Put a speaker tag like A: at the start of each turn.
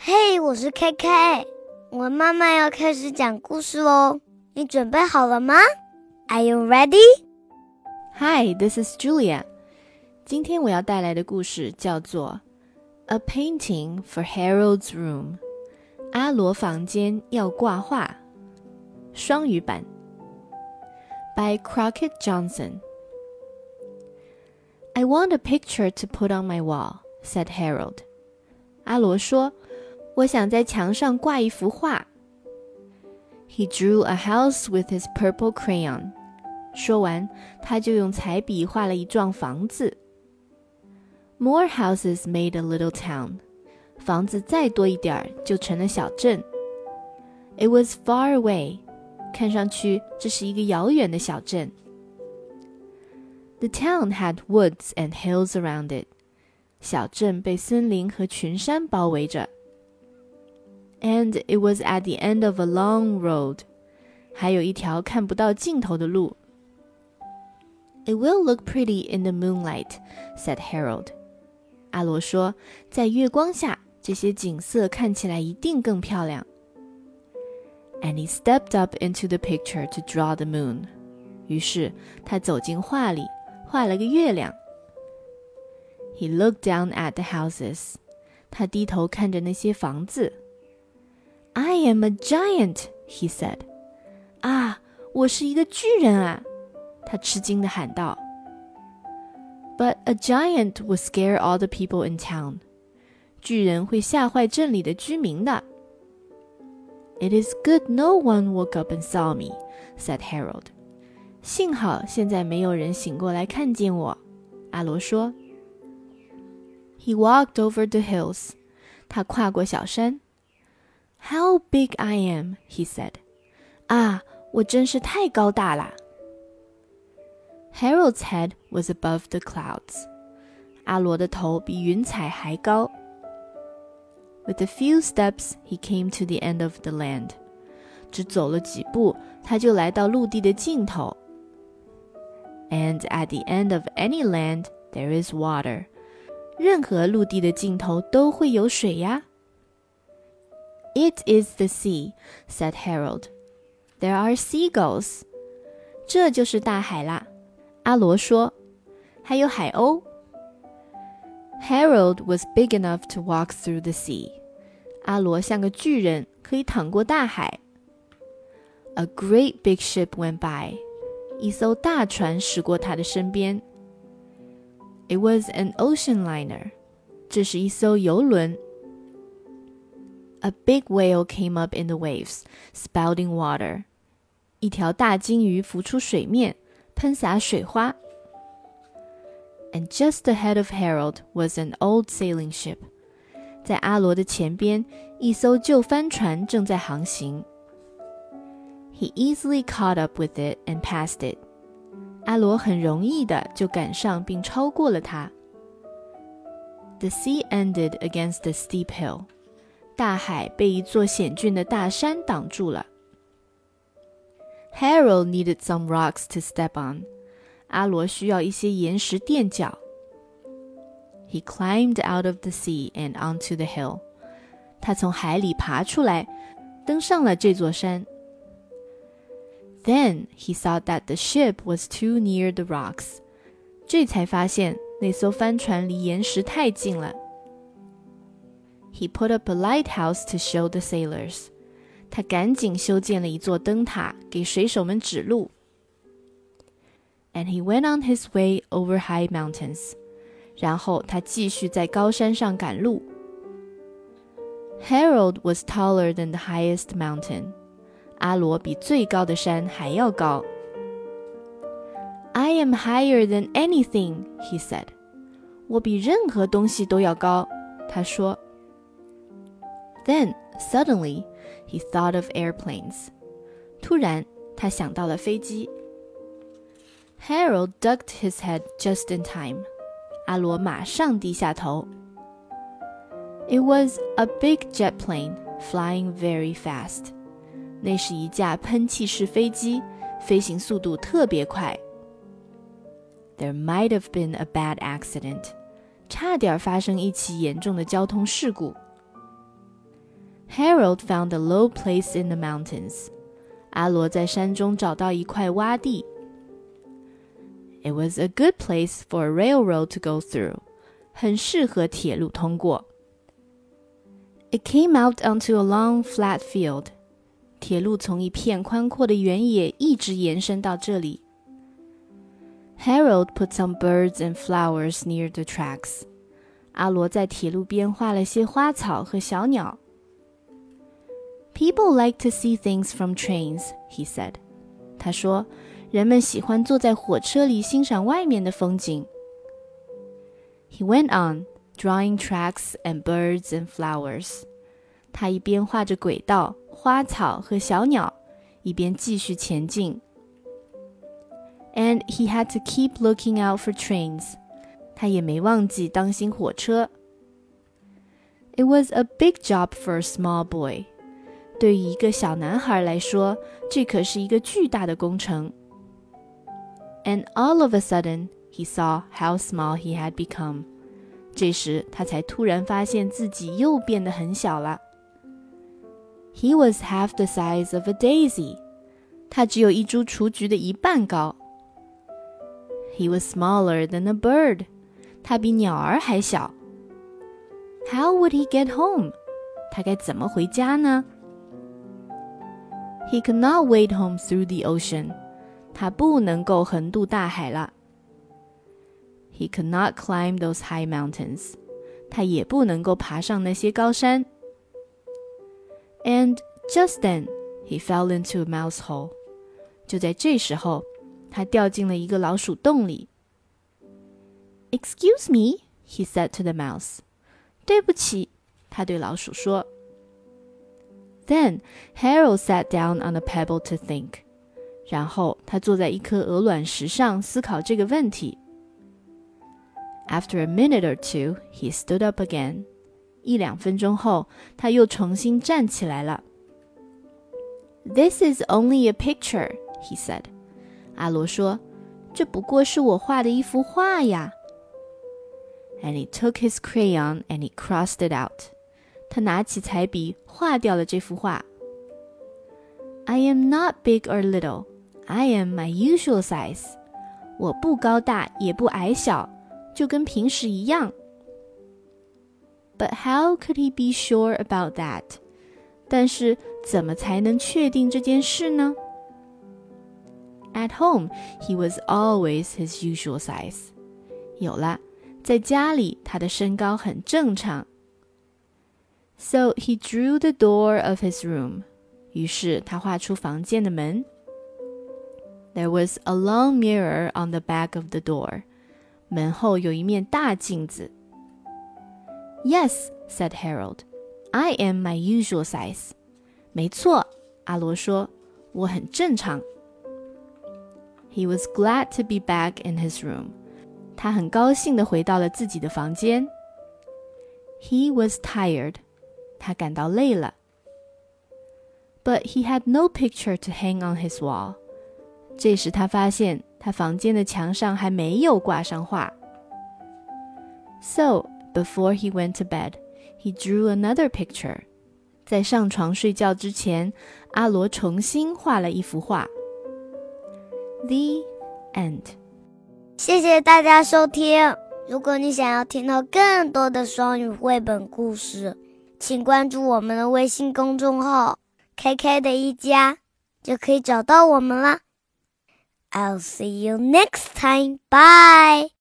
A: 嘿，我是 KK，我妈妈要开始讲故事喽，你准备好了吗？Are you ready?
B: Hi, this is Julia. 今天我要带来的故事叫做《A Painting for Harold's Room》。阿罗房间要挂画，双语版。By Crockett Johnson. I want a picture to put on my wall, said Harold. 阿罗说。 我想在墙上挂一幅画。He drew a house with his purple crayon。说完，他就用彩笔画了一幢房子。More houses made a little town。房子再多一点儿就成了小镇。It was far away。看上去这是一个遥远的小镇。The town had woods and hills around it。小镇被森林和群山包围着。 and it was at the end of a long road. 还有一条看不到尽头的路。It will look pretty in the moonlight, said Harold. 阿罗说，在月光下，这些景色看起来一定更漂亮。And he stepped up into the picture to draw the moon. 于是他走进画里，画了个月亮。He looked down at the houses. 他低头看着那些房子。 I am a giant, he said. 啊，我是一个巨人啊！他吃惊地喊道。But a giant would scare all the people in town. 巨人会吓坏镇里的居民的。It is good no one woke up and saw me, said Harold. 幸好现在没有人醒过来看见我，阿罗说。He walked over the hills. 他跨过小山。 how big I am, he said. 啊，我真是太高大了。Harold's head was above the clouds. 阿罗的头比云彩还高。With a few steps, he came to the end of the land. 只走了几步，他就来到陆地的尽头。And at the end of any land, there is water. 任何陆地的尽头都会有水呀。 it is the sea," said Harold. "There are seagulls." 这就是大海啦，阿罗说。还有海鸥。Harold was big enough to walk through the sea. 阿罗像个巨人，可以淌过大海。A great big ship went by. 一艘大船驶过他的身边。It was an ocean liner. 这是一艘游轮。 a big whale came up in the waves, spouting water. 一条大鲸鱼浮出水面，喷洒水花。And just ahead of Harold was an old sailing ship. 在阿罗的前边，一艘旧帆船正在航行。He easily caught up with it and passed it. 阿罗很容易的就赶上并超过了它。The sea ended against a steep hill. 大海被一座险峻的大山挡住了。Harold needed some rocks to step on。阿罗需要一些岩石垫脚。He climbed out of the sea and onto the hill。他从海里爬出来，登上了这座山。Then he saw that the ship was too near the rocks。这才发现那艘帆船离岩石太近了。 he put up a lighthouse to show the sailors. 他赶紧修建了一座灯塔，给水手们指路。And he went on his way over high mountains. 然后他继续在高山上赶路。Harold was taller than the highest mountain. 阿罗比最高的山还要高。I am higher than anything, he said. 我比任何东西都要高，他说。 then suddenly he thought of airplanes. 突然，他想到了飞机。Harold ducked his head just in time. 阿罗马上低下头。It was a big jet plane flying very fast. 那是一架喷气式飞机，飞行速度特别快。There might have been a bad accident. 差点发生一起严重的交通事故。 Harold found a low place in the mountains. 阿罗在山中找到一块洼地。It was a good place for a railroad to go through. 很适合铁路通过。It came out onto a long flat field. 铁路从一片宽阔的原野一直延伸到这里。Harold put some birds and flowers near the tracks. 阿罗在铁路边画了些花草和小鸟。 People like to see things from trains, he said. 他说，人们喜欢坐在火车里欣赏外面的风景。He went on, drawing tracks and birds and flowers. 他一边画着轨道、花草和小鸟，一边继续前进。And he had to keep looking out for trains. 他也没忘记当心火车。It was a big job for a small boy. 对于一个小男孩来说，这可是一个巨大的工程。And all of a sudden, he saw how small he had become. 这时，他才突然发现自己又变得很小了。He was half the size of a daisy. 他只有一株雏菊的一半高。He was smaller than a bird. 他比鸟儿还小。How would he get home? 他该怎么回家呢 ？he could not wade home through the ocean. 他不能够横渡大海了。He could not climb those high mountains. 他也不能够爬上那些高山。And just then, he fell into a mouse hole. 就在这时候，他掉进了一个老鼠洞里。Excuse me, he said to the mouse. 对不起，他对老鼠说。 then Harold sat down on a pebble to think. 然后他坐在一颗鹅卵石上思考这个问题。After a minute or two, he stood up again. 一两分钟后，他又重新站起来了。This is only a picture, he said. 阿罗说：“这不过是我画的一幅画呀。” And he took his crayon and he crossed it out. 他拿起彩笔画掉了这幅画。I am not big or little. I am my usual size. 我不高大也不矮小，就跟平时一样。But how could he be sure about that? 但是怎么才能确定这件事呢？At home, he was always his usual size. 有了，在家里他的身高很正常。so he drew the door of his room. 于是他画出房间的门。There was a long mirror on the back of the door. 门后有一面大镜子。Yes, said Harold. I am my usual size. 没错，阿罗说，我很正常。He was glad to be back in his room. 他很高兴地回到了自己的房间。He was tired. 他感到累了。But he had no picture to hang on his wall。这时他发现他房间的墙上还没有挂上画。So before he went to bed, he drew another picture。在上床睡觉之前，阿罗重新画了一幅画。The end。
A: 谢谢大家收听。如果你想要听到更多的双语绘本故事，请关注我们的微信公众号 “KK 的一家”，就可以找到我们了。I'll see you next time. Bye.